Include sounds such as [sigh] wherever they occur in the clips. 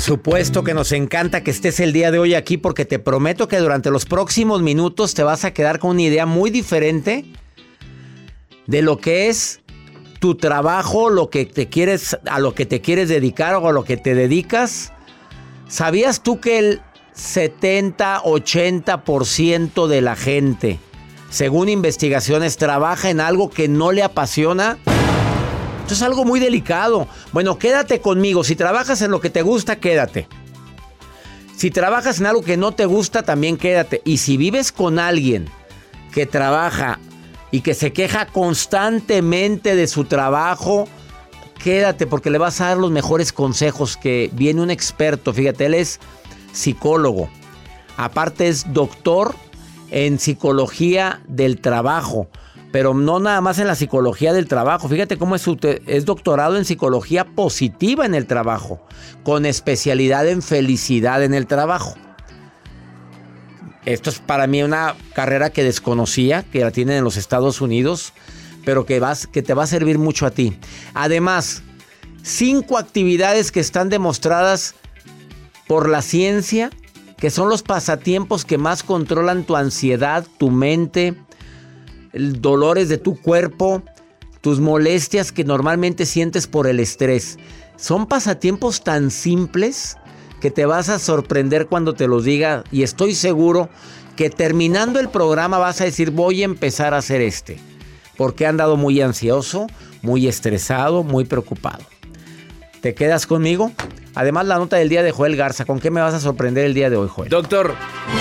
Por supuesto que nos encanta que estés el día de hoy aquí porque te prometo que durante los próximos minutos te vas a quedar con una idea muy diferente de lo que es tu trabajo, lo que te quieres a lo que te quieres dedicar o a lo que te dedicas. ¿Sabías tú que el 70-80% de la gente, según investigaciones, trabaja en algo que no le apasiona? Esto es algo muy delicado. Bueno, quédate conmigo. Si trabajas en lo que te gusta, quédate. Si trabajas en algo que no te gusta, también quédate. Y si vives con alguien que trabaja y que se queja constantemente de su trabajo, quédate porque le vas a dar los mejores consejos que viene un experto. Fíjate, él es psicólogo. Aparte es doctor en psicología del trabajo pero no nada más en la psicología del trabajo. Fíjate cómo es, es doctorado en psicología positiva en el trabajo, con especialidad en felicidad en el trabajo. Esto es para mí una carrera que desconocía, que la tienen en los Estados Unidos, pero que, vas, que te va a servir mucho a ti. Además, cinco actividades que están demostradas por la ciencia, que son los pasatiempos que más controlan tu ansiedad, tu mente, dolores de tu cuerpo, tus molestias que normalmente sientes por el estrés. Son pasatiempos tan simples que te vas a sorprender cuando te los diga y estoy seguro que terminando el programa vas a decir voy a empezar a hacer este. Porque he andado muy ansioso, muy estresado, muy preocupado. ¿Te quedas conmigo? Además, la nota del día de Joel Garza. ¿Con qué me vas a sorprender el día de hoy, Joel? Doctor,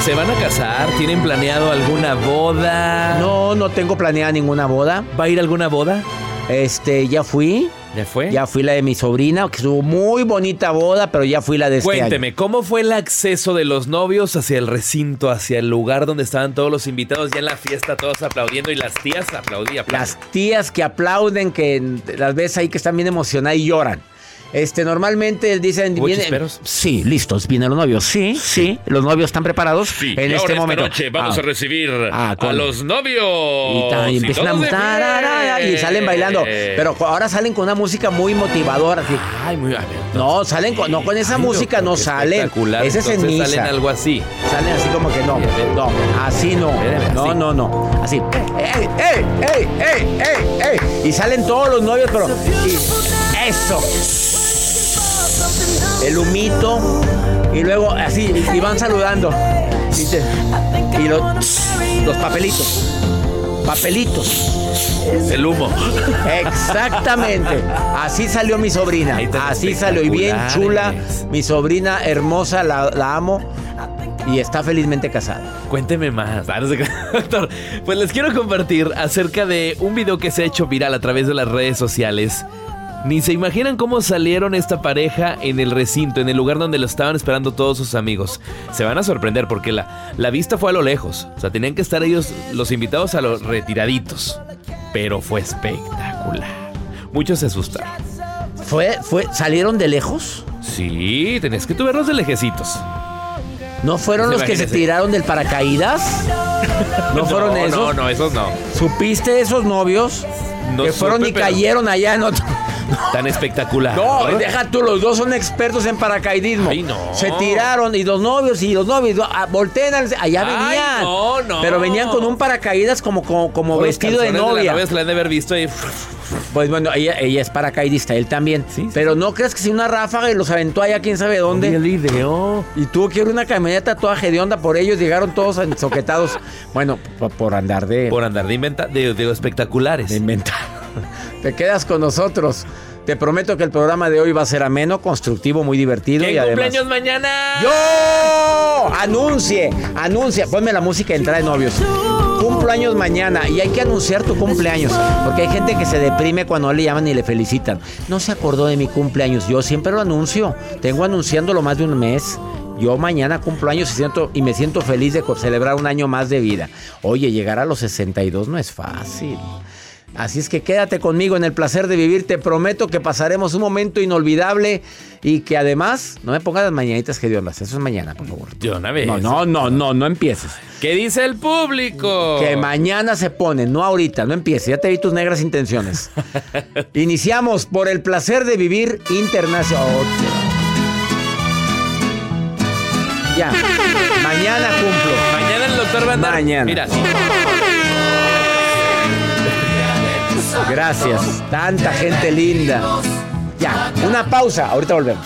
¿se van a casar? ¿Tienen planeado alguna boda? No, no tengo planeada ninguna boda. ¿Va a ir a alguna boda? Este, ya fui. ¿Ya fue? Ya fui la de mi sobrina, que estuvo muy bonita boda, pero ya fui la de este Cuénteme, ¿cómo fue el acceso de los novios hacia el recinto, hacia el lugar donde estaban todos los invitados ya en la fiesta, todos aplaudiendo y las tías aplaudían? Las tías que aplauden, que las ves ahí que están bien emocionadas y lloran. Este, normalmente dicen. Vienen, sí, listos. Vienen los novios. Sí, sí. Los novios están preparados. Sí, en y este ahora momento. Esta noche vamos Ah. a recibir Ah, a los novios. Y, empiezan a montar y salen bailando. Pero ahora salen con una música muy motivadora. así. Ay, muy ver, No, salen con, no con esa Ay, música, no salen. Ese es en misa. salen algo así. Salen así como que no. No, así no. No, no, no. Así. ¡Ey, ey, ey, ey, ey, ey! Y salen todos los novios, pero. y- eso. El humito. Y luego así. Y van saludando. Y, te- y lo- los papelitos. Papelitos. El humo. Exactamente. Así salió mi sobrina. Así salió. Y bien chula. espectaculares. Mi sobrina hermosa, la, la amo. Y está felizmente casada. Cuénteme más. Ah. [laughs] Doctor, pues les quiero compartir acerca de un video que se ha hecho viral a través de las redes sociales. Ni se imaginan cómo salieron esta pareja en el recinto, en el lugar donde lo estaban esperando todos sus amigos. Se van a sorprender porque la, la vista fue a lo lejos. O sea, tenían que estar ellos, los invitados, a los retiraditos. Pero fue espectacular. Muchos se asustaron. ¿Fue, fue, ¿Salieron de lejos? Sí, tenés que verlos de lejecitos. ¿No fueron los que se tiraron del paracaídas? [laughs] ¿No fueron esos? No, no, esos no. ¿Supiste de esos novios? No que fueron supe, y pero- cayeron allá en otro... Tan espectacular. No, deja tú, los dos son expertos en paracaidismo. Ay, no. Se tiraron y los novios y los novios, ah, volteen, al- allá Ay, venían. no, no. Pero venían con un paracaídas como, como, como vestido de la novia. novia se la han de haber visto ahí. Pues bueno, ella, ella es paracaidista, él también. Sí, sí. Pero no crees que si una ráfaga y los aventó allá quién sabe dónde. el video. Y tuvo que ir una camioneta toda hedionda por ellos, llegaron todos ensoquetados. bueno, por, por andar de, Por andar de inventa, de, de espectaculares. de inventar. Te quedas con nosotros. Te prometo que el programa de hoy va a ser ameno, constructivo, muy divertido ¿Qué y además. cumpleaños mañana? ¡Yo! Anuncie, anuncia. Ponme la música de entrada de novios. Cumplo años mañana y hay que anunciar tu cumpleaños. Porque hay gente que se deprime cuando no le llaman y le felicitan. No se acordó de mi cumpleaños. Yo siempre lo anuncio. Tengo anunciándolo más de un mes. Yo mañana cumplo años y, siento, y me siento feliz de celebrar un año más de vida. Oye, llegar a los 62 no es fácil. Así es que quédate conmigo en el placer de vivir. Te prometo que pasaremos un momento inolvidable y que además no me pongas las mañanitas hediondas. Eso es mañana, por favor. De una vez. No, no, no, no, no empieces. ¿Qué dice el público? Que mañana se pone, no ahorita, no empieces. Ya te vi tus negras intenciones. [laughs] Iniciamos por el placer de vivir internacional. Ya. Mañana cumplo. Mañana el doctor va a andar. Mañana. Mira, sí. Gracias. Tanta gente linda. Ya, una pausa. Ahorita volvemos.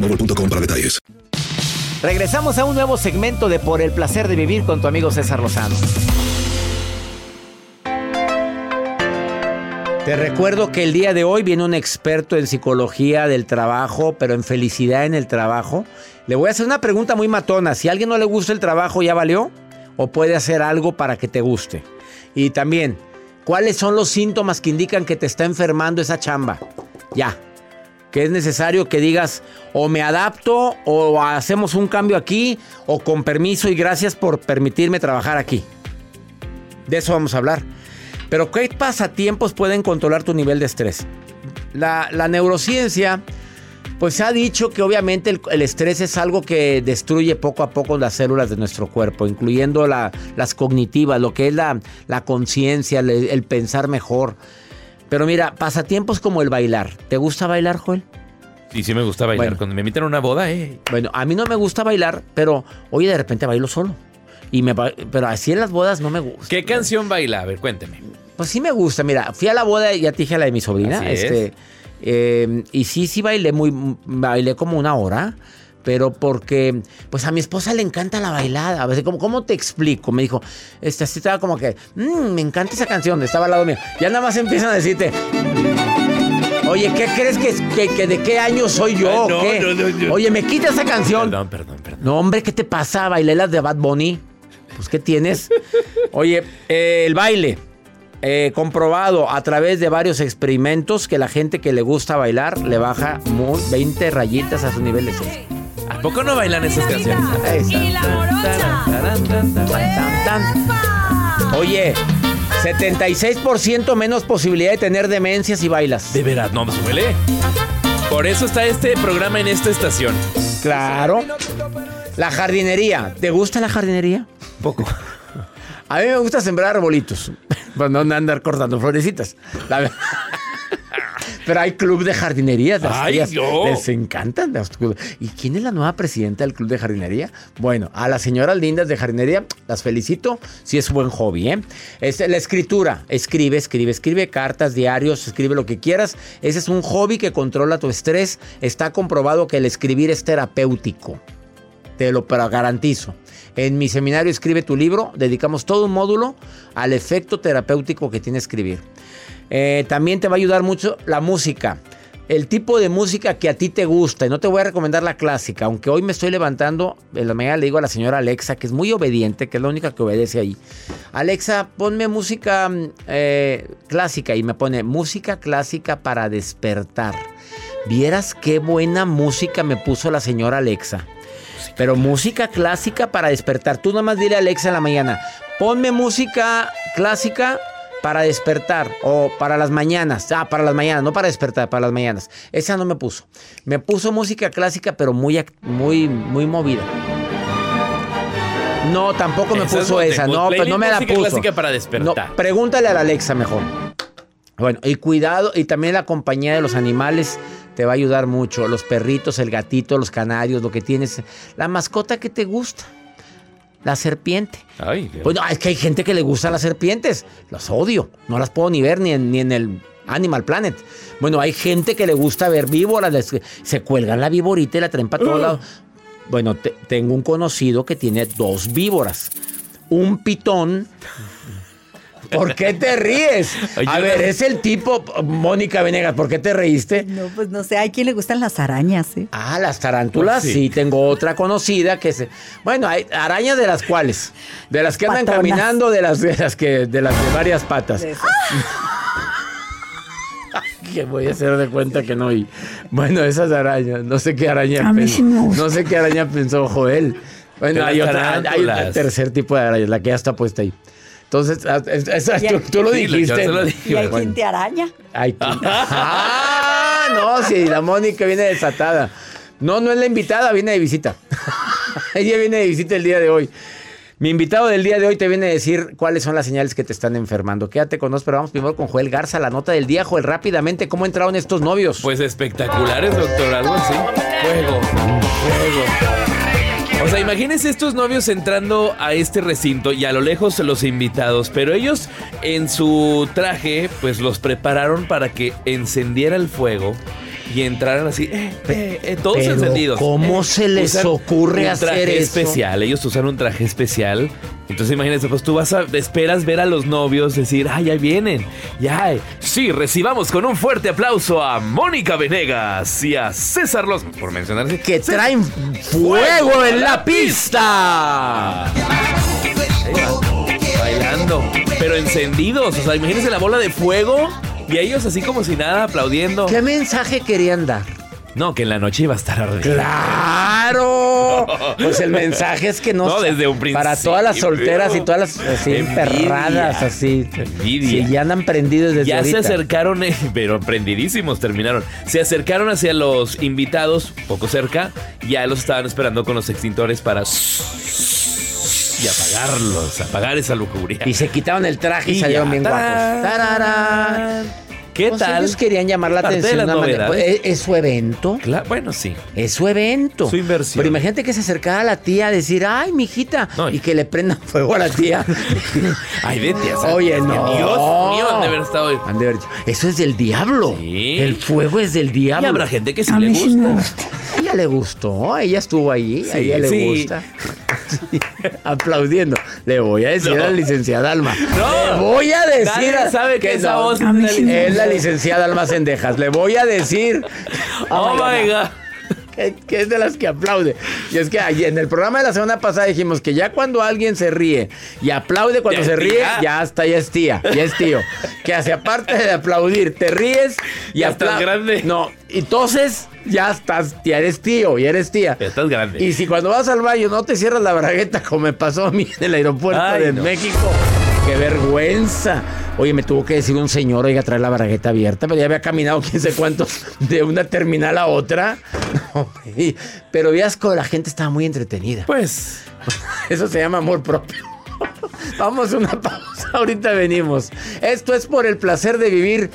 boostmobile.com para detalles. Regresamos a un nuevo segmento de Por el placer de vivir con tu amigo César Lozano. Te recuerdo que el día de hoy viene un experto en psicología del trabajo, pero en felicidad en el trabajo. Le voy a hacer una pregunta muy matona. Si a alguien no le gusta el trabajo, ¿ya valió? ¿O puede hacer algo para que te guste? Y también, ¿cuáles son los síntomas que indican que te está enfermando esa chamba? Ya, que es necesario que digas o me adapto o hacemos un cambio aquí o con permiso y gracias por permitirme trabajar aquí. De eso vamos a hablar. Pero ¿qué pasatiempos pueden controlar tu nivel de estrés? La, neurociencia pues ha dicho que obviamente el, estrés es algo que destruye poco a poco las células de nuestro cuerpo, incluyendo la- las cognitivas, lo que es la, conciencia, el pensar mejor. Pero mira, pasatiempos como el bailar. ¿Te gusta bailar, Joel? Sí, sí me gusta bailar. Bueno. Cuando me invitan a una boda, eh. Bueno, a mí no me gusta bailar, pero oye, de repente bailo solo. Y me pero así en las bodas no me gusta. ¿Qué canción baila? A ver, cuénteme. Pues sí me gusta. Mira, fui a la boda, ya te dije a la de mi sobrina. Así es. este, eh, y sí, sí bailé muy, bailé como una hora. Pero porque, pues a mi esposa le encanta la bailada. A veces, ¿cómo, cómo te explico? Me dijo, este, así estaba como que, "Mm, me encanta esa canción. Estaba al lado mío. Ya nada más empiezan a decirte, Oye, ¿qué crees que, que- que de qué año soy yo? Ah, no, ¿Qué? no, no, no. Oye, me quita esa canción. Perdón, perdón, perdón. No, hombre, ¿qué te pasa? Bailé las de Bad Bunny. Pues, ¿qué tienes? Oye, eh, el baile. eh, comprobado a través de varios experimentos que la gente que le gusta bailar le baja muy 20 rayitas a su nivel de estrés. ¿A poco no bailan esas canciones? Tan, tan, tan. Oye, 76% menos posibilidad de tener demencia si bailas. De veras, no me suele. Por eso está este programa en esta estación. Claro. La jardinería. ¿Te gusta la jardinería? Poco. A mí me gusta sembrar arbolitos. Pues no andar cortando florecitas. La verdad. Pero hay club de jardinería. las Ay, tías no. Les encantan. los ¿Y quién es la nueva presidenta del club de jardinería? Bueno, a las señoras lindas de jardinería las felicito. Si es buen hobby, ¿eh? Es la escritura. Escribe, escribe, escribe cartas, diarios, escribe lo que quieras. Ese es un hobby que controla tu estrés. Está comprobado que el escribir es terapéutico. Te lo garantizo. En mi seminario Escribe tu libro, dedicamos todo un módulo al efecto terapéutico que tiene escribir. Eh, también te va a ayudar mucho la música. El tipo de música que a ti te gusta. Y no te voy a recomendar la clásica. Aunque hoy me estoy levantando, en la mañana le digo a la señora Alexa, que es muy obediente, que es la única que obedece ahí. Alexa, ponme música mm, eh, clásica. Y me pone música clásica para despertar. Vieras qué buena música me puso la señora Alexa. Pero música clásica para despertar. Tú nomás dile a Alexa en la mañana, ponme música clásica para despertar o para las mañanas. Ah, para las mañanas, no para despertar, para las mañanas. Esa no me puso. Me puso música clásica, pero muy, muy, muy movida. No, tampoco me Esa puso esa. No, playlist pues no me la música puso. clásica para despertar. No, pregúntale a la Alexa mejor. Bueno, y cuidado, y también la compañía de los animales te va a ayudar mucho. Los perritos, el gatito, los canarios, lo que tienes. La mascota que te gusta. La serpiente. Ay, Dios. Pues no, es que hay gente que le gustan las serpientes. Las odio. No las puedo ni ver ni en, ni en el Animal Planet. Bueno, hay gente que le gusta ver víboras. les- se cuelgan la víborita y la traen para todos lados. Bueno, te- tengo un conocido que tiene dos víboras. Un pitón. ¿Por qué te ríes? A ver, es el tipo, Mónica Venegas, ¿por qué te reíste? No, pues no sé, hay quien le gustan las arañas, ¿eh? Ah, las tarántulas, Pues sí. sí. tengo otra conocida que se. Bueno, hay arañas de las cuales. De las que andan Patonas. caminando, de las de las que. de las de varias patas. De. [laughs] Que voy a hacer de cuenta que no oí. Bueno, esas arañas. No sé qué araña A mí pensó. sí me gusta. No sé qué araña pensó Joel. Bueno, hay otra. Hay un tercer tipo de araña, la que ya está puesta ahí. Entonces, ah, es- tú, tú lo yo dijiste. se lo dije. Y hay Bueno. quien te araña. Ay, [laughs] ah, no, sí, la Mónica viene desatada. No, no es la invitada, viene de visita. [laughs] Ella viene de visita el día de hoy. Mi invitado del día de hoy te viene a decir cuáles son las señales que te están enfermando. Quédate con nosotros, pero vamos primero con Joel Garza, la nota del día. Joel, rápidamente, ¿cómo entraron estos novios? Pues espectaculares, doctor, algo así. Fuego, fuego. O sea, imagínense estos novios entrando a este recinto y a lo lejos los invitados, pero ellos en su traje pues los prepararon para que encendiera el fuego y entraran así, eh, eh, eh, todos Pero, encendidos. ¿cómo Eh, se les usan ocurre un hacer traje eso? especial, ellos usan un traje especial. Entonces imagínense, pues tú vas a, esperas ver a los novios decir, ay, ya vienen, ya. Sí, recibamos con un fuerte aplauso a Mónica Venegas y a César Los, por mencionarse. que traen fuego en la pista. Bailando, pero encendidos. O sea, imagínense la bola de fuego y ellos así como si nada aplaudiendo. ¿Qué mensaje querían dar? No, que en la noche iba a estar ardiendo. ¡Claro! Pues el mensaje es que no. No, desde un Para todas las principio. solteras y todas las así Envidia. emperradas, así. Envidia. Sí, ya andan prendidos desde Ya se acercaron, eh, [laughs] pero prendidísimos terminaron. Se acercaron hacia los invitados, poco cerca, ya los estaban esperando con los extintores para y apagarlos, apagar esa lujuria. Y se quitaron el traje y, Y salieron bien guapos. ¡Tararán! ¿Qué Pues tal? ellos querían llamar la de atención. las de una manera- novedades. Pues, ¿Es, es su evento. Bueno, sí. Es su evento. Su inversión. Pero imagínate que se acercara a la tía a decir, ay, mijita, No, y- y que le prendan fuego a la tía. [laughs] Ay, vete a Oye, no. Dios mío, han de haber estado. Han de haber dicho, Eso es del diablo. Sí. El fuego es del Y diablo. habrá gente que sí A le mí sí me gusta. A ella le gustó, ella estuvo allí, a Sí, ella le sí. gusta. [laughs] Sí, Aplaudiendo. Le voy a decir No. a la licenciada Alma. No. Le voy a decir. Nadie a- sabe que esa voz A es la licenciada Alma Cendejas. Le voy a decir. [laughs] Oh my God. que, que es de las que aplaude. Y es que en el programa de la semana pasada dijimos que ya cuando alguien se ríe y aplaude cuando se ríe, tía. ya está, ya es tía, ya es tío. Que hace aparte de aplaudir, te ríes y Ya estás grande. No, y entonces ya estás, ya eres tío, ya eres tía. Ya estás grande. Y si cuando vas al baño no te cierras la bragueta como me pasó a mí en el aeropuerto Ay, de no. México. ¡Qué vergüenza! Oye, me tuvo que decir un señor, oiga, trae la bragueta abierta, pero ya había caminado [laughs] quién sé cuántos de una terminal a otra. [laughs] Pero veas que la gente estaba muy entretenida. Pues, [laughs] Eso se llama amor propio. Vamos a una pausa, ahorita venimos. Esto es por el placer de vivir.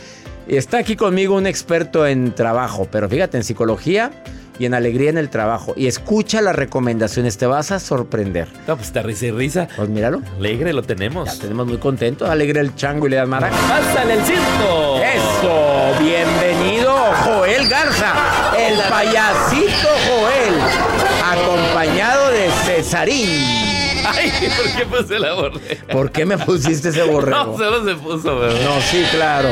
Y está aquí conmigo un experto en trabajo, pero fíjate, en psicología y en alegría en el trabajo. Y escucha las recomendaciones, te vas a sorprender. no, pues está risa y risa. Pues míralo, Alegre lo ya tenemos. tenemos muy contentos. Alegre el chango y le das maraca. ¡Pásale el circo! Eso, bienvenido Joel Garza, el payasito Joel, acompañado de Cesarín. Ay, ¿por qué puse la borrega? ¿Por qué me pusiste ese borrego? [laughs] No, solo se puso, ¿verdad? No, sí, claro.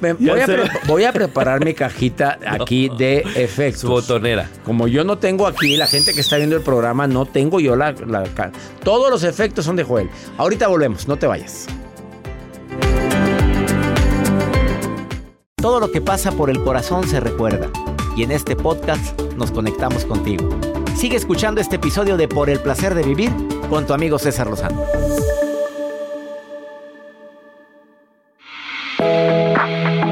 Voy, a se lo- pre- voy a preparar mi cajita [laughs] aquí de efectos. Su botonera. Como yo no tengo aquí, la gente que está viendo el programa, no tengo yo la, la Todos los efectos son de Joel. Ahorita volvemos, no te vayas. Todo lo que pasa por el corazón se recuerda. Y en este podcast nos conectamos contigo. Sigue escuchando este episodio de Por el placer de vivir con tu amigo César Lozano.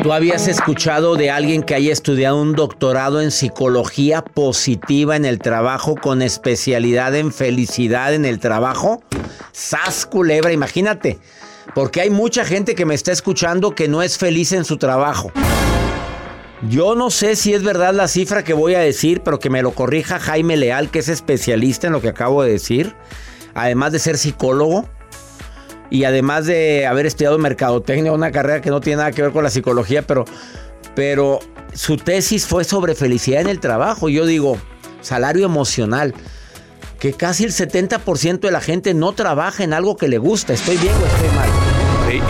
¿Tú habías escuchado de alguien que haya estudiado un doctorado en psicología positiva en el trabajo con especialidad en felicidad en el trabajo? ¡Sas culebra! Imagínate. Porque hay mucha gente que me está escuchando que no es feliz en su trabajo. Yo no sé si es verdad la cifra que voy a decir, pero que me lo corrija Jaime Leal, que es especialista en lo que acabo de decir, además de ser psicólogo y además de haber estudiado mercadotecnia, una carrera que no tiene nada que ver con la psicología, pero, pero su tesis fue sobre felicidad en el trabajo. Yo digo, salario emocional, que casi el 70% de la gente no trabaja en algo que le gusta. ¿Estoy bien o estoy mal?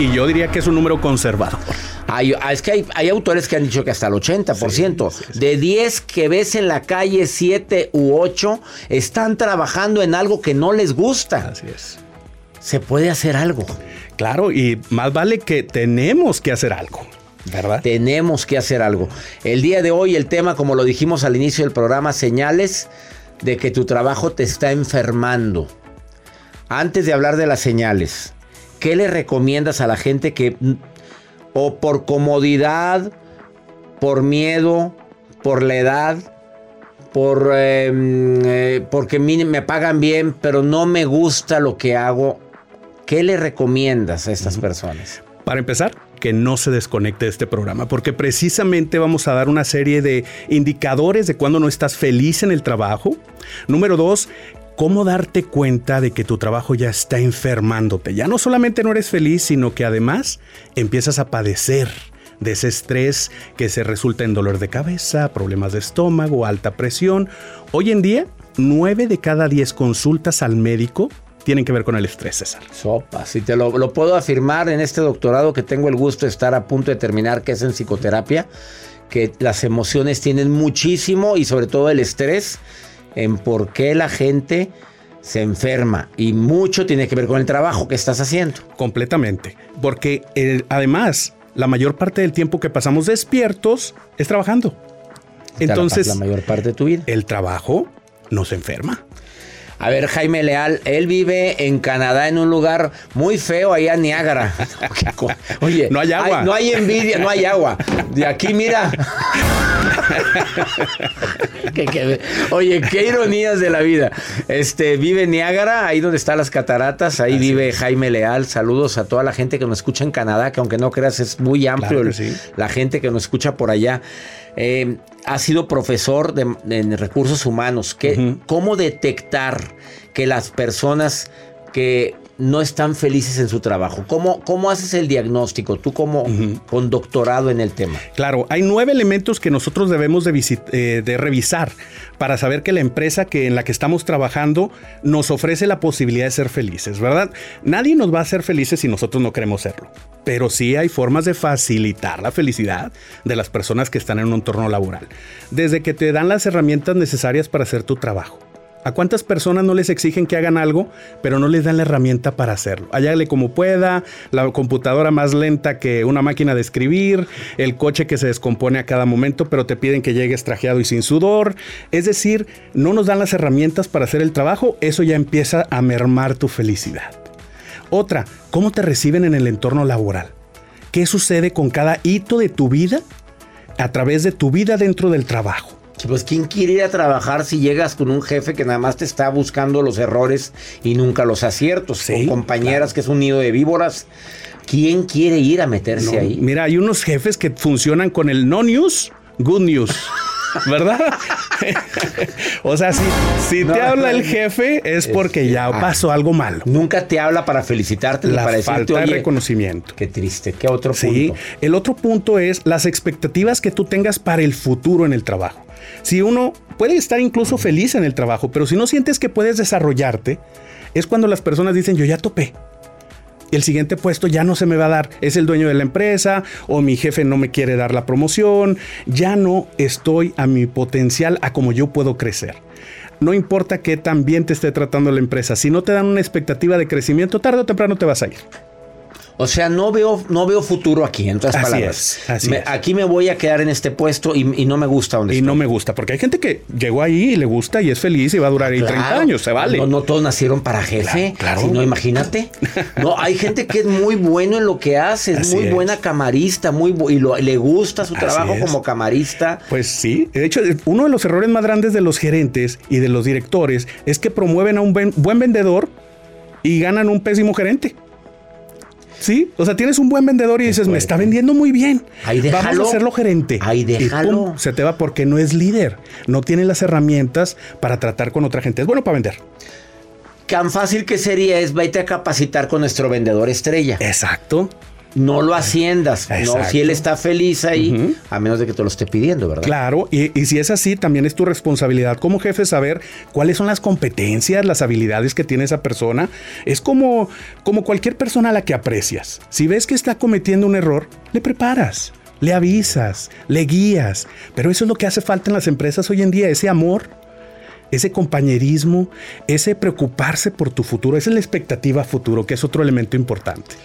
Y yo diría que es un número conservador. Hay- es que hay, hay autores que han dicho que hasta el 80%. De 10 que ves en la calle, 7 u 8 están trabajando en algo que no les gusta. Así es. Se puede hacer algo. Claro, y más vale que tenemos que hacer algo, ¿verdad? Tenemos que hacer algo. El día de hoy el tema, como lo dijimos al inicio del programa, señales de que tu trabajo te está enfermando. Antes de hablar de las señales, ¿qué le recomiendas a la gente que mm, o por comodidad, por miedo, por la edad, por eh, mm, eh, porque me pagan bien, pero no me gusta lo que hago? ¿Qué le recomiendas a estas personas? Para empezar, que no se desconecte de este programa, porque precisamente vamos a dar una serie de indicadores de cuando no estás feliz en el trabajo. Número dos, cómo darte cuenta de que tu trabajo ya está enfermándote. Ya no solamente no eres feliz, sino que además empiezas a padecer de ese estrés que se resulta en dolor de cabeza, problemas de estómago, alta presión. Hoy en día, 9 de cada 10 consultas al médico tienen que ver con el estrés, César. Sopas, y te lo, lo puedo afirmar en este doctorado que tengo el gusto de estar a punto de terminar, que es en psicoterapia, que las emociones tienen muchísimo y sobre todo el estrés en por qué la gente se enferma y mucho tiene que ver con el trabajo que estás haciendo. Completamente. Porque además, la mayor parte del tiempo que pasamos despiertos es trabajando. Entonces, la mayor parte de tu vida. el trabajo nos enferma. A ver, Jaime Leal, él vive en Canadá en un lugar muy feo allá en Niágara. [laughs] Oye, No hay agua. no hay envidia, no hay agua. De aquí, mira. [laughs] Que- que- oye, qué ironías de la vida. Este, vive en Niágara, ahí donde están las cataratas, ahí vive Jaime Leal. Saludos a toda la gente que nos escucha en Canadá, que aunque no creas es muy amplio Claro el- que sí. la gente que nos escucha por allá. Eh, ha sido profesor de, en recursos humanos. ¿Qué- Ujú. ¿Cómo detectar que las personas que no están felices en su trabajo? ¿Cómo, cómo haces el diagnóstico? Tú como con doctorado en el tema. Claro, hay nueve elementos que nosotros debemos de, eh, de revisar para saber que la empresa que, en la que estamos trabajando nos ofrece la posibilidad de ser felices, ¿verdad? Nadie nos va a hacer felices si nosotros no queremos serlo, pero sí hay formas de facilitar la felicidad de las personas que están en un entorno laboral, desde que te dan las herramientas necesarias para hacer tu trabajo ¿A cuántas personas no les exigen que hagan algo, pero no les dan la herramienta para hacerlo? Hallarle como pueda, la computadora más lenta que una máquina de escribir, el coche que se descompone a cada momento, pero te piden que llegues trajeado y sin sudor. Es decir, no nos dan las herramientas para hacer el trabajo, eso ya empieza a mermar tu felicidad. Otra, ¿cómo te reciben en el entorno laboral? ¿Qué sucede con cada hito de tu vida a través de tu vida dentro del trabajo? Pues quién quiere ir a trabajar si llegas con un jefe que nada más te está buscando los errores y nunca los aciertos, con compañeras que es un nido de víboras. ¿Quién quiere ir a meterse ahí? Mira, hay unos jefes que funcionan con el no news, good news. ¿Verdad? [laughs] [laughs] o sea, si, si te habla el jefe es porque ya ah. pasó algo malo. Nunca te habla para felicitarte La para falta de reconocimiento. Qué triste. ¿Qué otro punto? Sí, el otro punto es las expectativas que tú tengas para el futuro en el trabajo. Si uno puede estar incluso feliz en el trabajo, pero si no sientes que puedes desarrollarte, es cuando las personas dicen, yo ya topé. El siguiente puesto ya no se me va a dar, es el dueño de la empresa o mi jefe no me quiere dar la promoción, ya no estoy a mi potencial, a como yo puedo crecer. No importa qué tan te esté tratando la empresa, si no te dan una expectativa de crecimiento, tarde o temprano te vas a ir. O sea, no veo, no veo futuro aquí, en otras palabras. Aquí me voy a quedar en este puesto y, no me gusta donde Y no me gusta, porque hay gente que llegó ahí y le gusta y es feliz y va a durar ahí 30 años, se vale. No, no todos nacieron para jefe. Claro. Si no, imagínate. [laughs] No, hay gente que es muy bueno en lo que hace, es muy buena camarista, muy y le gusta su trabajo como camarista. Pues sí. De hecho, uno de los errores más grandes de los gerentes y de los directores es que promueven a un buen vendedor y ganan un pésimo gerente. Sí, o sea, tienes un buen vendedor y dices, me está vendiendo muy bien. Ahí déjalo. Vamos a hacerlo gerente. Ahí déjalo. se te va porque no es líder. No tiene las herramientas para tratar con otra gente. Es bueno para vender. Tan fácil que sería es vete a capacitar con nuestro vendedor estrella. Exacto no lo haciendas. No, si él está feliz ahí, a menos de que te lo esté pidiendo, ¿verdad? Claro, y, si es así, también es tu responsabilidad como jefe saber cuáles son las competencias, las habilidades que tiene esa persona. Es como, como cualquier persona a la que aprecias. Si ves que está cometiendo un error, le preparas. Le avisas, le guías, pero eso es lo que hace falta en las empresas hoy en día, ese amor, ese compañerismo, ese preocuparse por tu futuro, esa es la expectativa futuro, que es otro elemento importante.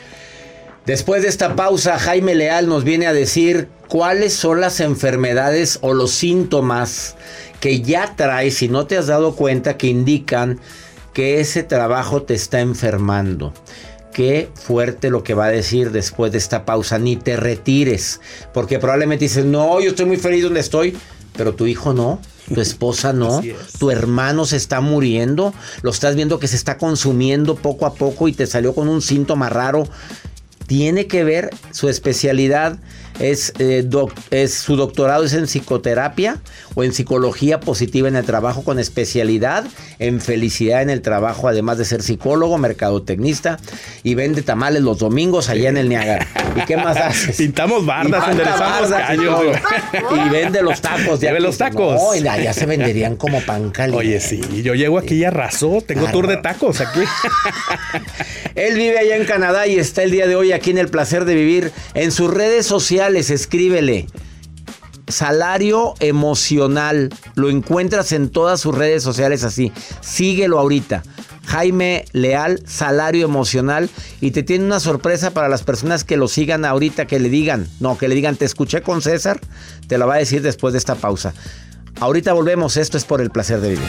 Después de esta pausa, Jaime Leal nos viene a decir cuáles son las enfermedades o los síntomas que ya traes, si no te has dado cuenta, que indican que ese trabajo te está enfermando. Qué fuerte lo que va a decir después de esta pausa. Ni te retires, porque probablemente dices, no, yo estoy muy feliz donde estoy, pero tu hijo no. Tu esposa no, tu hermano se está muriendo, lo estás viendo que se está consumiendo poco a poco y te salió con un síntoma raro tiene que ver su especialidad es, eh, es, su doctorado es en psicoterapia o en psicología positiva en el trabajo con especialidad en felicidad en el trabajo, además de ser psicólogo, mercadotecnista y vende tamales los domingos allá en el Niágara. ¿Y qué más haces? [laughs] Pintamos bardas, enderezamos caños. Y, vende los tacos. De los tacos. No, ya se venderían como pan caliente. Oye, sí, yo llego aquí y arrasó. Tengo tour de tacos aquí. [laughs] Él vive allá en Canadá y está el día de hoy aquí en el placer de vivir en sus redes sociales escríbele. Salario emocional. Lo encuentras en todas sus redes sociales así. Síguelo ahorita. Jaime Leal, salario emocional. Y te tiene una sorpresa para las personas que lo sigan ahorita, que le digan, no, que le digan, te escuché con César. Te lo va a decir después de esta pausa. Ahorita volvemos, esto es por el placer de vivir.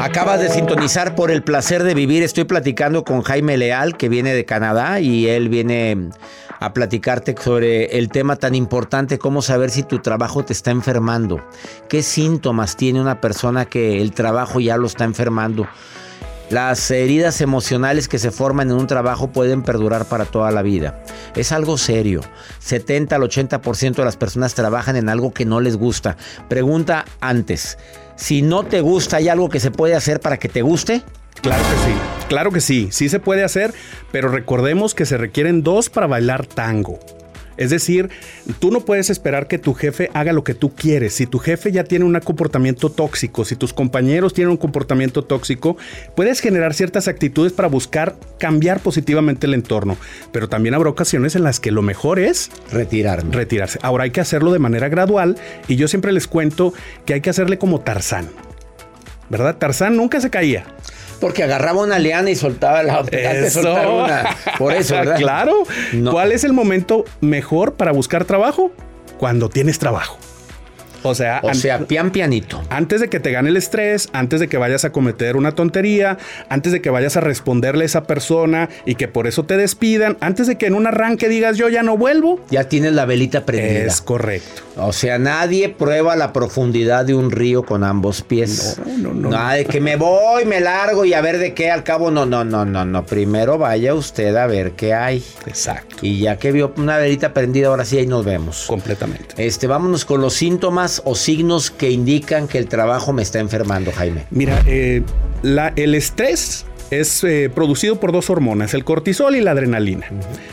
Acabas de sintonizar por el placer de vivir. Estoy platicando con Jaime Leal, que viene de Canadá y él viene a platicarte sobre el tema tan importante como saber si tu trabajo te está enfermando. ¿Qué síntomas tiene una persona que el trabajo ya lo está enfermando? Las heridas emocionales que se forman en un trabajo pueden perdurar para toda la vida. Es algo serio. 70 al 80% de las personas trabajan en algo que no les gusta. Pregunta antes, si no te gusta, ¿hay algo que se puede hacer para que te guste? Claro que sí, claro que sí, sí se puede hacer, pero recordemos que se requieren dos para bailar tango. Es decir, tú no puedes esperar que tu jefe haga lo que tú quieres. Si tu jefe ya tiene un comportamiento tóxico, si tus compañeros tienen un comportamiento tóxico, puedes generar ciertas actitudes para buscar cambiar positivamente el entorno. Pero también habrá ocasiones en las que lo mejor es retirarme. Retirarse. Ahora hay que hacerlo de manera gradual y yo siempre les cuento que hay que hacerle como Tarzán. ¿Verdad? Tarzán nunca se caía. Porque agarraba una liana y soltaba la otra. Una. Por eso, ¿verdad? [laughs] Claro. ¿Cuál es el momento mejor para buscar trabajo? Cuando tienes trabajo. O sea, o sea, pian pianito. Antes de que te gane el estrés, antes de que vayas a cometer una tontería, antes de que vayas a responderle a esa persona y que por eso te despidan, antes de que en un arranque digas yo ya no vuelvo. Ya tienes la velita prendida. Es correcto. O sea, nadie prueba la profundidad de un río con ambos pies. No, no, no. Nada de que me voy, me largo y a ver de qué al cabo. No, no, no, no, no. Primero vaya usted a ver qué hay. Exacto. Y ya que vio una velita prendida, ahora sí ahí nos vemos. Completamente. Este, vámonos con los síntomas o signos que indican que el trabajo me está enfermando, Jaime? Mira, eh, el estrés es eh, producido por dos hormonas, el cortisol y la adrenalina.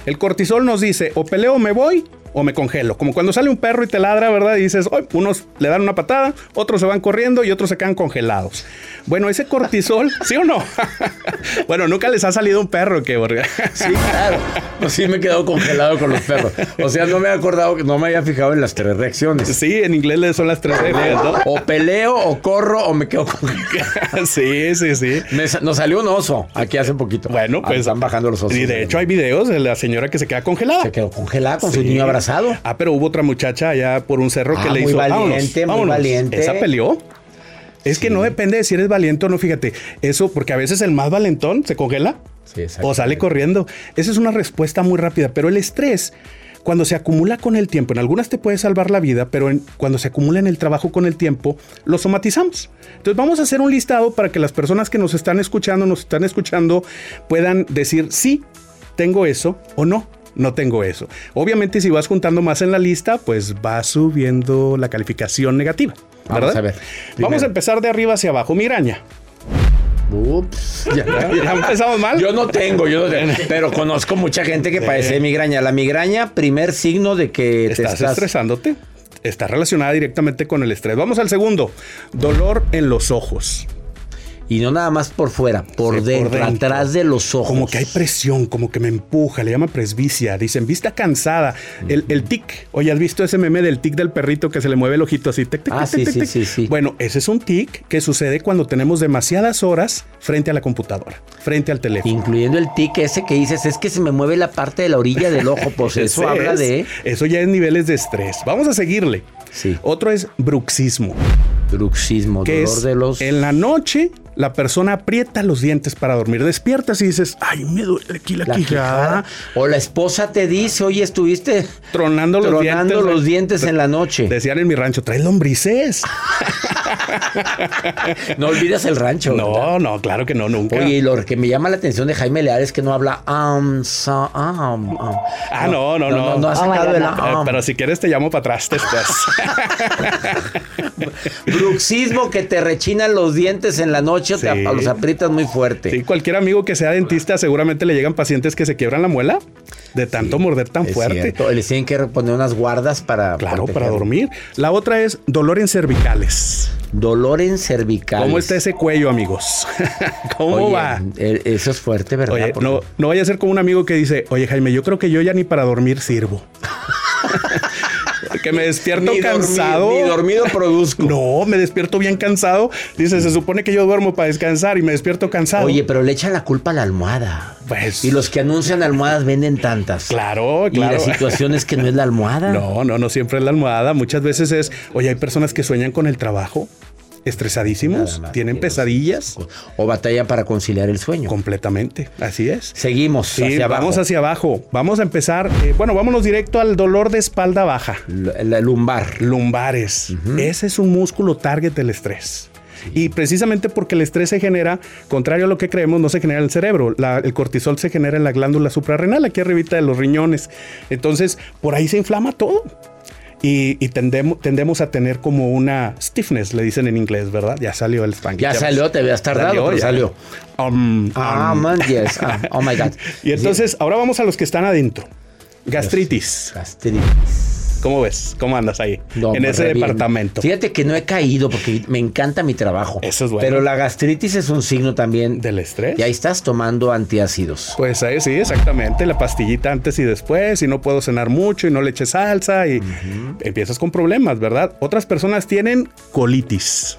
El cortisol nos dice, o peleo o me voy, o me congelo. Como cuando sale un perro y te ladra, ¿verdad? Y dices, unos le dan una patada, otros se van corriendo y otros se quedan congelados. Bueno, ese cortisol, [laughs] ¿sí o no? [laughs] bueno, nunca les ha salido un perro que... [laughs] sí, claro. Pues sí me he quedado congelado con los perros. O sea, no me he acordado, no me había fijado en las tres reacciones. Sí, en inglés son las tres reacciones, ¿no? O peleo, o corro, o me quedo congelado. sí, sí, sí. nos salió un oso aquí hace poquito. Bueno, pues... están bajando los osos. Y de hecho hay videos de la señora que se queda congelada. Se quedó congelada con su niño abrazado. Ah, pero hubo otra muchacha allá por un cerro que ah, le muy hizo... Valiente, muy valiente. Esa peleó. Es que no depende de si eres valiente o no, fíjate. Eso, porque a veces el más valentón se congela o sale corriendo. Esa es una respuesta muy rápida, pero el estrés, cuando se acumula con el tiempo, en algunas te puede salvar la vida, pero cuando se acumula en el trabajo con el tiempo, lo somatizamos. Entonces vamos a hacer un listado para que las personas que nos están escuchando, nos están escuchando, puedan decir sí, tengo eso o no no tengo eso. Obviamente si vas juntando más en la lista, pues va subiendo la calificación negativa. Vamos a ver. Vamos a empezar de arriba hacia abajo. Migraña. Ups, [laughs] ya, empezamos mal. Yo no tengo, yo no tengo, [laughs] pero conozco mucha gente que padece migraña. La migraña, primer signo de que estás, te estás estresándote. Está relacionada directamente con el estrés. Vamos al segundo. Dolor en los ojos. Y no nada más por fuera, por, dentro, atrás de los ojos. Como que hay presión, como que me empuja, le llama presbicia. Dicen, vista cansada. El, el tic, oye, ¿has visto ese meme del tic del perrito que se le mueve el ojito así? ah, sí, sí, sí, sí. Bueno, ese es un tic que sucede cuando tenemos demasiadas horas frente a la computadora, frente al teléfono. Incluyendo el tic ese que dices, es que se me mueve la parte de la orilla del ojo, pues [laughs] eso habla de... Eso ya es niveles de estrés. Vamos a seguirle. Sí. Otro es bruxismo. Bruxismo, que dolor es de los... en la noche la persona aprieta los dientes para dormir. Despiertas y dices, ay, me duele aquí la, la quijada. quijada. O la esposa te dice, oye, estuviste Tronando los tronando dientes. los dientes en la noche. Decían en mi rancho, traes lombrices. [laughs] No olvides el rancho. ¿verdad? no, no, claro que no, nunca. Oye, y lo que me llama la atención de Jaime Leal es que no habla um, so, um, um. Ah, no, no, no. No, no ha sacado el Eh, um. pero si quieres te llamo para atrás después. [laughs] Bruxismo que te rechinan los dientes en la noche o te los aprietas muy fuerte. sí, cualquier amigo que sea dentista seguramente le llegan pacientes que se quiebran la muela de tanto morder tan fuerte. cierto, Les tienen que poner unas guardas para. Claro, para dormir. La otra es dolor en cervicales. Dolor en cervical. ¿Cómo está ese cuello, amigos? [laughs] ¿Cómo Oye, va? eh, Eso es fuerte, ¿verdad? Oye, no, no vaya a ser como un amigo que dice, oye Jaime, yo creo que yo ya ni para dormir sirvo. [laughs] que me despierto Ni cansado. ni dormido produzco. [laughs] No, me despierto bien cansado. Dice, se supone que yo duermo para descansar y me despierto cansado. Oye, pero le echan la culpa a la almohada. Pues- Y los que anuncian almohadas venden tantas. Claro, Y claro. la situación es que no es la almohada. [laughs] No, no, no siempre es la almohada. Muchas veces es, oye, hay personas que sueñan con el trabajo, estresadísimos, más, tienen pesadillas. O batallan para conciliar el sueño. Completamente, así es. Seguimos Sí, hacia abajo. vamos hacia abajo. Vamos a empezar. eh, bueno, vámonos directo al dolor de espalda baja. La, la lumbar. Lumbares. Ese es un músculo target del estrés. Y precisamente porque el estrés se genera, contrario a lo que creemos, no se genera en el cerebro. La- el cortisol se genera en la glándula suprarrenal, aquí arribita de los riñones. Entonces, por ahí se inflama todo. Y, y tendemos, tendemos a tener como una stiffness, le dicen en inglés, ¿verdad? Ya salió el spanglish. Ya salió, te habías tardado, pero ya. salió. Um, Ah, um. man, yes. [laughs] Ah, oh my God. Y entonces, ahora vamos a los que están adentro. Gastritis. Gastritis. ¿Cómo ves? ¿Cómo andas ahí? No, en ese bien. departamento. Fíjate que no he caído porque me encanta mi trabajo. Eso es bueno. Pero la gastritis es un signo también. ¿Del estrés? Y ahí estás tomando antiácidos. Pues ahí sí, exactamente. La pastillita antes y después, y no puedo cenar mucho y no le eches salsa y empiezas con problemas, ¿verdad? Otras personas tienen colitis.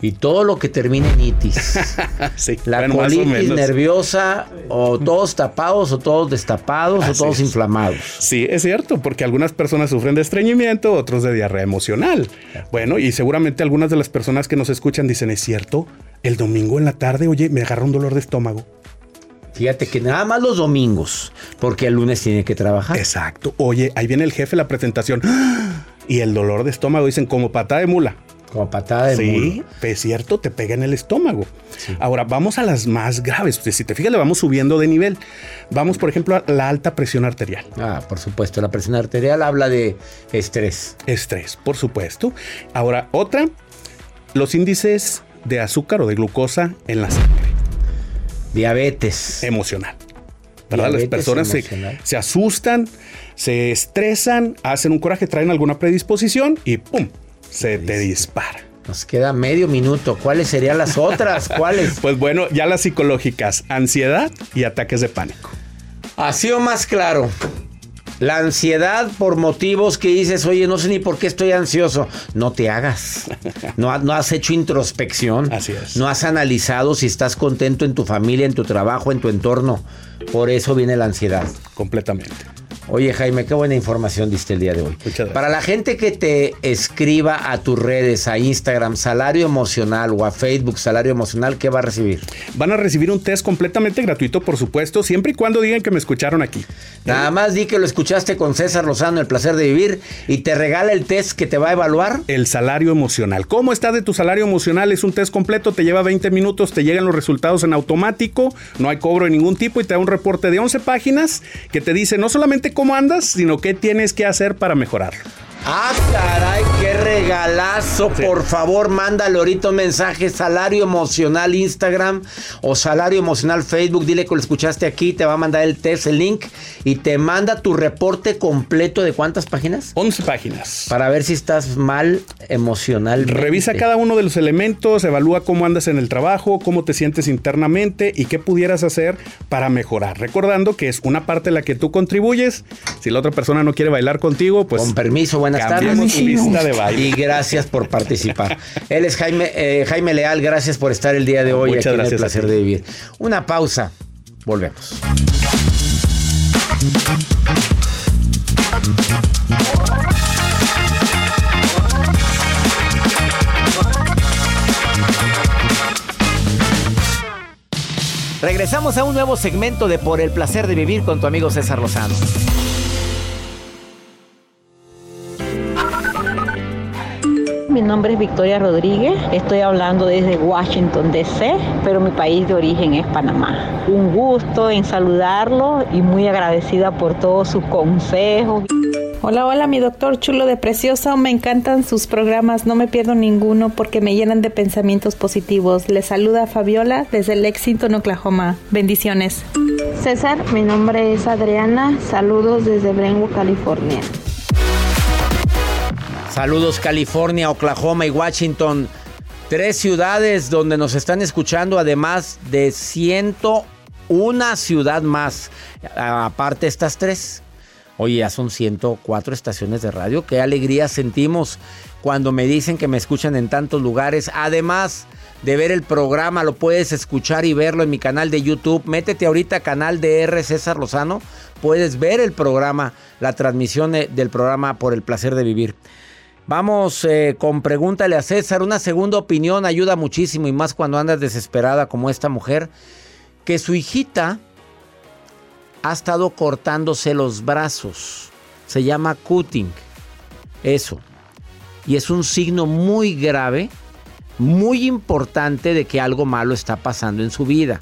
Y todo lo que termine en itis. [laughs] Sí, La bueno, colitis nerviosa, o todos tapados, o todos destapados, o todos es. inflamados. Sí, es cierto, porque algunas personas sufren de estreñimiento, otros de diarrea emocional. Bueno, y seguramente algunas de las personas que nos escuchan dicen, es cierto, el domingo en la tarde, oye, me agarra un dolor de estómago. Fíjate que nada más los domingos, porque el lunes tiene que trabajar. Exacto. Oye, ahí viene el jefe la presentación. ¡Ah! Y el dolor de estómago, dicen, como patada de mula. Como patada de Sí, es cierto, te pega en el estómago. Ahora, vamos a las más graves. Pues, Si te fijas, le vamos subiendo de nivel. Vamos, por ejemplo, a la alta presión arterial. Ah, por supuesto, la presión arterial habla de estrés. Estrés, por supuesto. Ahora, otra, los índices de azúcar o de glucosa en la sangre. Diabetes. Emocional. ¿Verdad? Las personas se, se asustan, se estresan, hacen un coraje, traen alguna predisposición y ¡pum! Se te dispara. Nos queda medio minuto. ¿Cuáles serían las otras? [laughs] ¿Cuáles? Pues bueno, ya las psicológicas, ansiedad y ataques de pánico. Ha sido más claro. La ansiedad por motivos que dices, oye, no sé ni por qué estoy ansioso. No te hagas. No, no has hecho introspección. Así es. No has analizado si estás contento en tu familia, en tu trabajo, en tu entorno. Por eso viene la ansiedad. Completamente. Oye, Jaime, qué buena información diste el día de hoy. Para la gente que te escriba a tus redes, a Instagram, Salario Emocional o a Facebook, Salario Emocional, ¿qué va a recibir? Van a recibir un test completamente gratuito, por supuesto, siempre y cuando digan que me escucharon aquí. Nada más di que lo escuchaste con César Lozano, el placer de vivir, y te regala el test que te va a evaluar. El salario emocional. ¿Cómo está de tu salario emocional? Es un test completo, te lleva 20 minutos, te llegan los resultados en automático, no hay cobro de ningún tipo y te da un reporte de 11 páginas que te dice no solamente cómo andas, sino qué tienes que hacer para mejorarlo. Ah, caray, qué regalazo. Por favor, mándale ahorita un mensaje, salario emocional Instagram o salario emocional Facebook. Dile que lo escuchaste aquí, te va a mandar el test, el link y te manda tu reporte completo de cuántas páginas 11 páginas. para ver si estás mal emocionalmente. Revisa cada uno de los elementos, evalúa cómo andas en el trabajo, cómo te sientes internamente y qué pudieras hacer para mejorar. Recordando que es una parte en la que tú contribuyes. Si la otra persona no quiere bailar contigo, pues Con permiso, buenas Buenas tardes. Y gracias por participar. Él es Jaime, eh, Jaime Leal, gracias por estar el día de hoy Muchas aquí gracias en el placer de vivir. Una pausa, volvemos. Regresamos a un nuevo segmento de Por el placer de vivir con tu amigo César Lozano. Mi nombre es Victoria Rodríguez, estoy hablando desde Washington, D.C., pero mi país de origen es Panamá. Un gusto en saludarlo y muy agradecida por todos sus consejos. Hola, hola, mi doctor chulo de precioso. Me encantan sus programas, no me pierdo ninguno porque me llenan de pensamientos positivos. Le saluda Fabiola desde Lexington, Oklahoma. Bendiciones. César, mi nombre es Adriana. Saludos desde Brentwood, California. Saludos California, Oklahoma y Washington. Tres ciudades donde nos están escuchando, además de 101 ciudad más. Aparte estas tres. Oye, ya son 104 estaciones de radio. Qué alegría sentimos cuando me dicen que me escuchan en tantos lugares. Además de ver el programa, lo puedes escuchar y verlo en mi canal de YouTube. Métete ahorita canal de R. César Lozano. Puedes ver el programa, la transmisión del programa por el placer de vivir. Vamos eh, con pregúntale a César. Una segunda opinión ayuda muchísimo y más cuando andas desesperada como esta mujer. Que su hijita ha estado cortándose los brazos. Se llama cutting. Eso. Y es un signo muy grave, muy importante de que algo malo está pasando en su vida.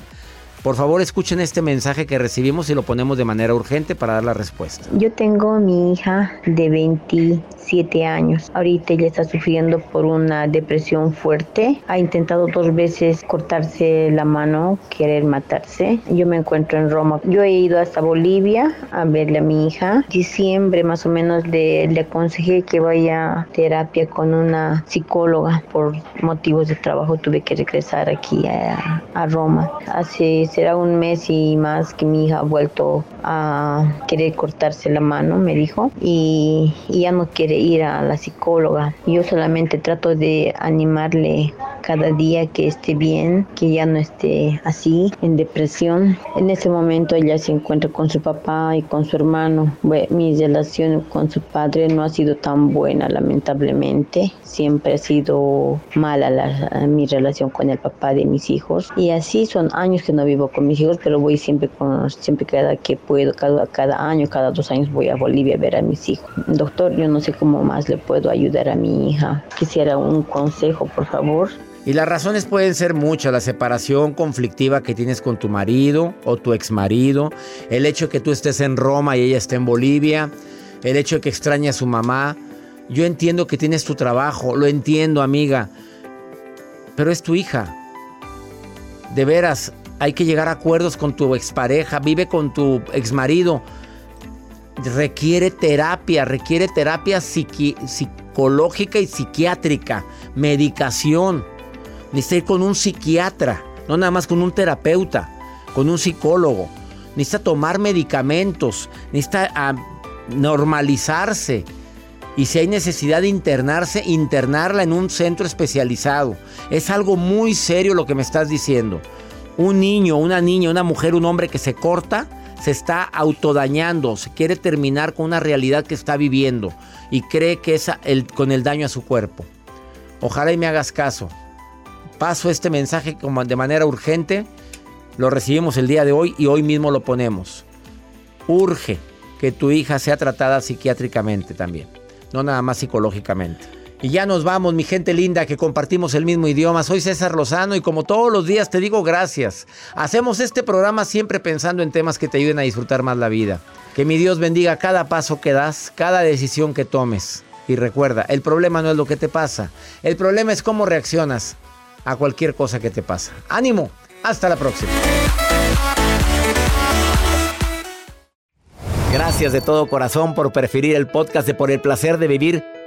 Por favor, escuchen este mensaje que recibimos y lo ponemos de manera urgente para dar la respuesta. Yo tengo mi hija de 27 años. Ahorita ella está sufriendo por una depresión fuerte. Ha intentado dos veces cortarse la mano, querer matarse. Yo me encuentro en Roma. Yo he ido hasta Bolivia a verle a mi hija. Diciembre más o menos le, aconsejé que vaya a terapia con una psicóloga. Por motivos de trabajo tuve que regresar aquí a, a Roma. Hace será un mes y más que mi hija ha vuelto a querer cortarse la mano, me dijo, y, y ya no quiere ir a la psicóloga. Yo solamente trato de animarle cada día que esté bien, que ya no esté así, en depresión. En ese momento ella se encuentra con su papá y con su hermano. Bueno, mi relación con su padre no ha sido tan buena, lamentablemente. Siempre ha sido mala la, mi relación con el papá de mis hijos. Y así son años que no vivo con mis hijos, pero voy siempre con, siempre cada que puedo, cada, cada año, cada dos años voy a Bolivia a ver a mis hijos. Doctor, yo no sé cómo más le puedo ayudar a mi hija. Quisiera un consejo, por favor. Y las razones pueden ser muchas, la separación conflictiva que tienes con tu marido o tu ex marido, el hecho de que tú estés en Roma y ella esté en Bolivia, el hecho de que extraña a su mamá. Yo entiendo que tienes tu trabajo, lo entiendo amiga, pero es tu hija. De veras, hay que llegar a acuerdos con tu expareja, vive con tu exmarido. Requiere terapia, requiere terapia psicológica y psiquiátrica, medicación. Necesita ir con un psiquiatra, no nada más con un terapeuta, con un psicólogo. Necesita tomar medicamentos, necesita ah, normalizarse. Y si hay necesidad de internarse, internarla en un centro especializado. Es algo muy serio lo que me estás diciendo un niño, una niña, una mujer, un hombre que se corta, se está autodañando, se quiere terminar con una realidad que está viviendo y cree que es el, con el daño a su cuerpo. Ojalá y me hagas caso. Paso este mensaje como de manera urgente. Lo recibimos el día de hoy y hoy mismo lo ponemos. Urge que tu hija sea tratada psiquiátricamente también, no nada más psicológicamente. Y ya nos vamos, mi gente linda, que compartimos el mismo idioma. Soy César Lozano y como todos los días te digo gracias. Hacemos este programa siempre pensando en temas que te ayuden a disfrutar más la vida. Que mi Dios bendiga cada paso que das, cada decisión que tomes. Y recuerda, el problema no es lo que te pasa, el problema es cómo reaccionas a cualquier cosa que te pasa. Ánimo, hasta la próxima. Gracias de todo corazón por preferir el podcast de Por el Placer de Vivir